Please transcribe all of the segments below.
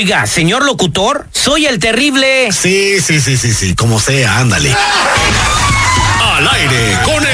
Oiga, señor locutor, soy el terrible. Sí, sí, sí, sí, sí, como sea, ándale. Al aire con el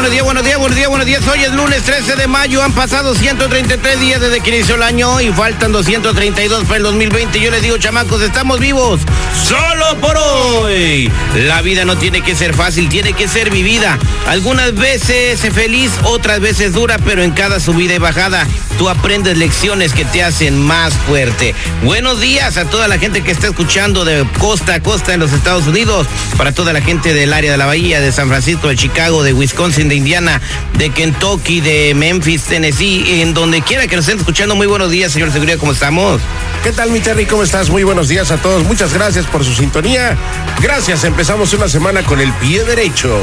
buenos días, buenos días, buenos días, buenos días. Hoy es lunes 13 de mayo, han pasado 133 días desde que inició el año y faltan 232 para el 2020. Yo les digo, chamacos, estamos vivos solo por hoy. La vida no tiene que ser fácil, tiene que ser vivida. Algunas veces feliz, otras veces dura, pero en cada subida y bajada tú aprendes lecciones que te hacen más fuerte. Buenos días a toda la gente que está escuchando de costa a costa en los Estados Unidos, para toda la gente del área de la Bahía, de San Francisco, de Chicago, de Wisconsin, de Indiana, de Kentucky, de Memphis, Tennessee, en donde quiera que nos estén escuchando. Muy buenos días, señor Seguridad, ¿cómo estamos? ¿Qué tal, mi Terry? ¿Cómo estás? Muy buenos días a todos. Muchas gracias por su sintonía. Gracias. Empezamos una semana con el pie derecho.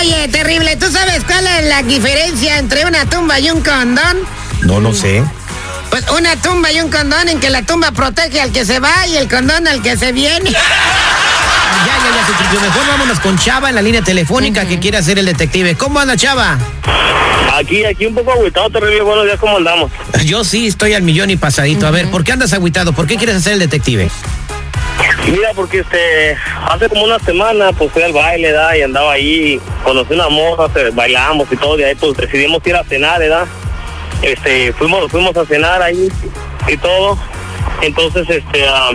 Oye, terrible, ¿tú sabes cuál es la diferencia entre una tumba y un condón? No, no sé. Pues una tumba y un condón en que la tumba protege al que se va y el condón al que se viene. Ya, ya, ya, Cecilio, mejor vámonos con Chava en la línea telefónica que quiere hacer el detective. ¿Cómo anda, Chava? Aquí, aquí un poco agüitado, terrible. Buenos días, ¿cómo andamos? Yo sí estoy al millón y pasadito. A ver, ¿por qué andas agüitado? ¿Por qué quieres hacer el detective? Mira, porque este, hace como una semana, pues fui al baile, ¿da? Y andaba ahí, conocí una se- bailamos y todo, y ahí pues decidimos ir a cenar, ¿verdad? Este, fuimos, fuimos a cenar ahí y todo. Entonces, este, ah,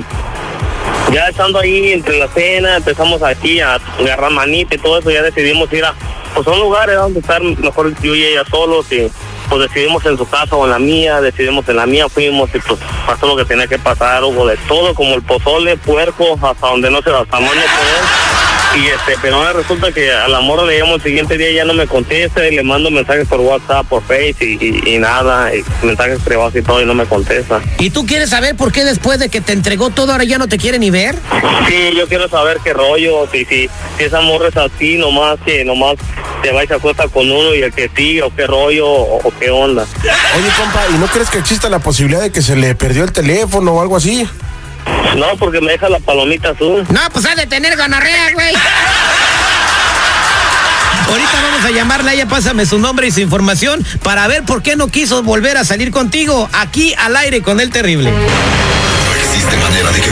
ya estando ahí entre la cena, empezamos aquí a agarrar manita y todo eso, ya decidimos ir a, pues a un lugar ¿verdad? donde estar mejor yo y ella solos y pues decidimos en su casa o en la mía, decidimos en la mía, fuimos y pues pasó lo que tenía que pasar, hubo de todo, como el pozole, puerco, hasta donde no se hasta no poder. Y este, pero ahora resulta que a la morra le llamo el siguiente día y ya no me contesta y le mando mensajes por WhatsApp, por Face y, y- y nada, y mensajes privados y todo y no me contesta. ¿Y tú quieres saber por qué después de que te entregó todo ahora ya no te quiere ni ver? Sí, yo quiero saber qué rollo, si, si, si esa morra es así, nomás que nomás te va y se acuesta con uno y el que sigue, o qué rollo, o, o qué onda. Oye, compa, ¿y no crees que exista la posibilidad de que se le perdió el teléfono o algo así? No, porque me deja la palomita azul. No, pues ha de tener gonorrea, güey. Ahorita vamos a llamarla, ella pásame su nombre y su información para ver por qué no quiso volver a salir contigo aquí al aire con el terrible. No existe manera de que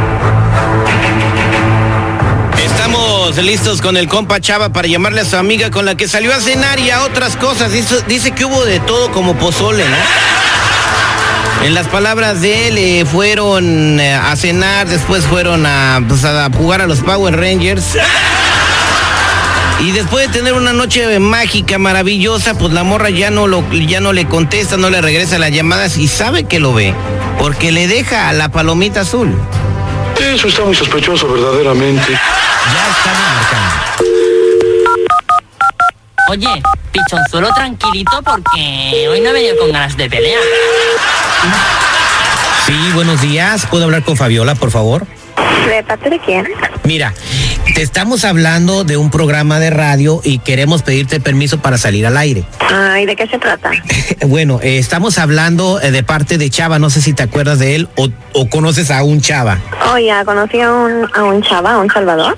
Listos con el compa Chava para llamarle a su amiga con la que salió a cenar y a otras cosas. Dice, dice que hubo de todo como pozole. En las palabras de él, eh, fueron eh, a cenar, después fueron a, pues, a jugar a los Power Rangers. Y después de tener una noche mágica, maravillosa, pues la morra ya no, lo, ya no le contesta, no le regresa las llamadas y sabe que lo ve, porque le deja la palomita azul. Eso está muy sospechoso, verdaderamente. Oye, pichonzuelo tranquilito porque hoy no he venido con ganas de pelear. Sí, buenos días. ¿Puedo hablar con Fabiola, por favor? ¿De parte de quién? Mira, te estamos hablando de un programa de radio y queremos pedirte permiso para salir al aire. Ay, ¿de qué se trata? bueno, eh, estamos hablando eh, de parte de Chava, no sé si te acuerdas de él o, o conoces a un Chava. Oh, ya, conocí a un, a un chava, a un Salvador.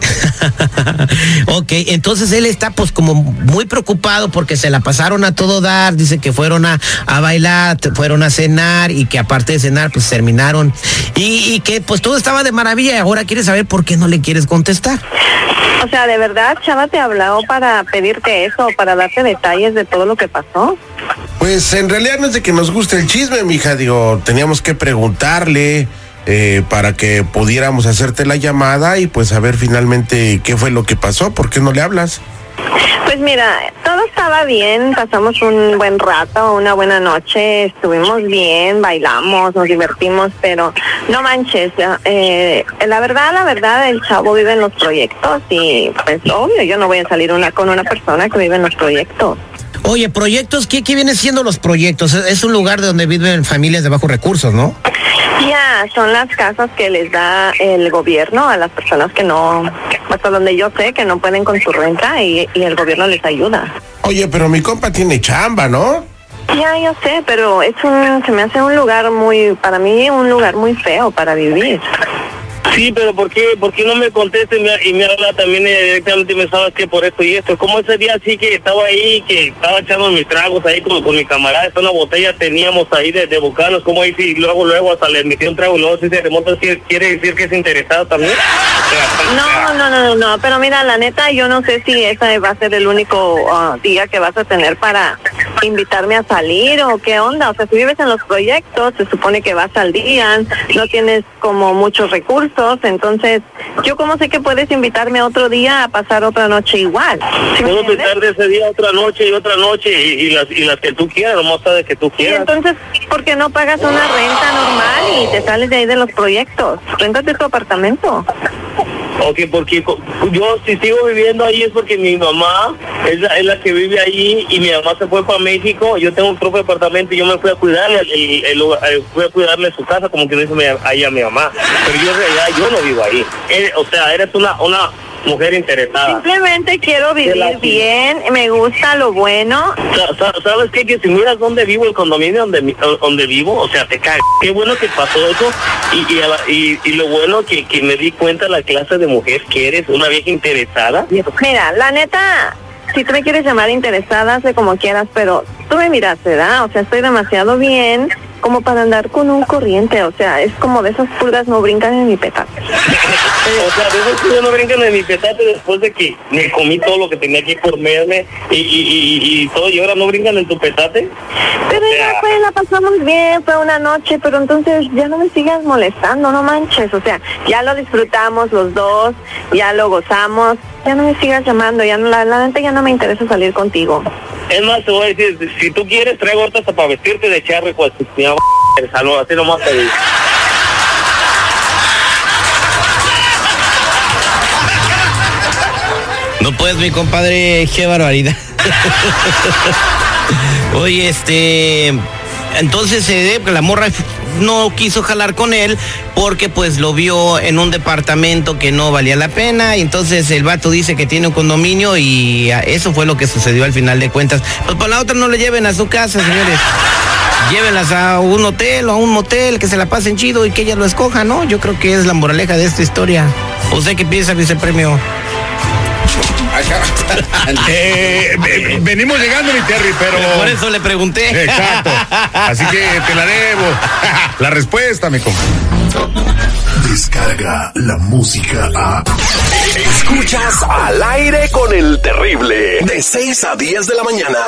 ok, entonces él está pues como muy preocupado porque se la pasaron a todo dar, dice que fueron a, a bailar, fueron a cenar y que aparte de cenar pues terminaron y, y que pues todo estaba de maravilla y ahora quiere saber por qué no le quieres contestar. O sea, ¿de verdad Chava te habló para pedirte eso, para darte detalles de todo lo que pasó? Pues en realidad no es de que nos guste el chisme, mija. Digo, teníamos que preguntarle eh, para que pudiéramos hacerte la llamada y pues saber finalmente qué fue lo que pasó. ¿Por qué no le hablas? Pues mira, todo estaba bien, pasamos un buen rato, una buena noche, estuvimos bien, bailamos, nos divertimos, pero no manches, eh, la verdad, la verdad, el chavo vive en los proyectos y pues obvio, yo no voy a salir una con una persona que vive en los proyectos. Oye, proyectos, ¿qué, qué vienen siendo los proyectos? Es un lugar donde viven familias de bajos recursos, ¿no? Son las casas que les da el gobierno a las personas que no, hasta donde yo sé que no pueden con su renta y, y el gobierno les ayuda. Oye, pero mi compa tiene chamba, ¿no? Ya, yo sé, pero es un, se me hace un lugar muy, para mí, un lugar muy feo para vivir. Sí, pero ¿por qué, por qué no me contesta y me, habla también eh, directamente y me sabes que por esto y esto? Como ese día sí que estaba ahí, que estaba echando mis tragos ahí como con mi camarada, esta una botella teníamos ahí de, de bucanos, como ahí sí, luego, luego hasta le metí un trago luego sí se remonta, ¿quiere, decir que es interesado también? No, no, no, no, no, pero mira, la neta, yo no sé si ese va a ser el único ah, día que vas a tener para invitarme a salir o qué onda. O sea, si vives en los proyectos, se supone que vas al día, no tienes como muchos recursos, entonces, yo como sé que puedes invitarme otro día a pasar otra noche igual. ¿Sí Puedo pensar de ese día otra noche y otra noche y, y las, y las que tú quieras, nomás sabes que tú Y quieras. entonces, ¿por qué no pagas una renta normal y te sales de ahí de los proyectos? Réntate tu apartamento. Ok, porque co- yo si sigo viviendo ahí es porque mi mamá es la, es la que vive ahí y mi mamá se fue para México. Yo tengo un propio apartamento y yo me fui a cuidarle, el, el- eh, fui a cuidarle su casa como que no mi- ahí a mi mamá. Pero yo en realidad yo no vivo ahí. Eh, o sea, eres una una mujer interesada. Simplemente quiero vivir bien, me gusta lo bueno. Sa- sa- ¿Sabes qué? Que si miras dónde vivo, el condominio donde, donde vivo, o sea, te cae. Qué bueno que pasó eso y, y, y, y lo bueno que, que me di cuenta la clase de mujer que eres, una vieja interesada. Mira, la neta, si tú me quieres llamar interesada, sé como quieras, pero tú me miraste, ¿verdad? O sea, estoy demasiado bien como para andar con un corriente, o sea, es como de esas pulgas no brincan en mi petate. O sea, de eso que yo no brincan de mi petate después de que me comí todo lo que tenía que comerme y, y, y, y todo, y ahora no brincan en tu petate. Pero O sea, ya fue, la pasamos bien, fue una noche, pero entonces ya no me sigas molestando, no manches, o sea, ya lo disfrutamos los dos, ya lo gozamos, ya no me sigas llamando, ya no, la, la neta ya no me interesa salir contigo. Es más, te voy a decir, si tú quieres, traigo ahorita hasta para vestirte de charro, pues, mi así nomás te digo. No puedes, mi compadre, qué barbaridad. Oye, este, entonces eh, la morra no quiso jalar con él porque pues lo vio en un departamento que no valía la pena y entonces el vato dice que tiene un condominio y ah, eso fue lo que sucedió al final de cuentas. Pues para la otra no le lleven a su casa, señores. Llévenlas a un hotel o a un motel, que se la pasen chido y que ella lo escoja, ¿no? Yo creo que es la moraleja de esta historia. ¿Usted qué piensa, vicepremio? Eh, eh, venimos llegando, mi Terry, pero. Por eso le pregunté. Exacto. Así que te la debo. La respuesta, mi compa. Descarga la música a. Escuchas al aire con el terrible. De 6 a 10 de la mañana.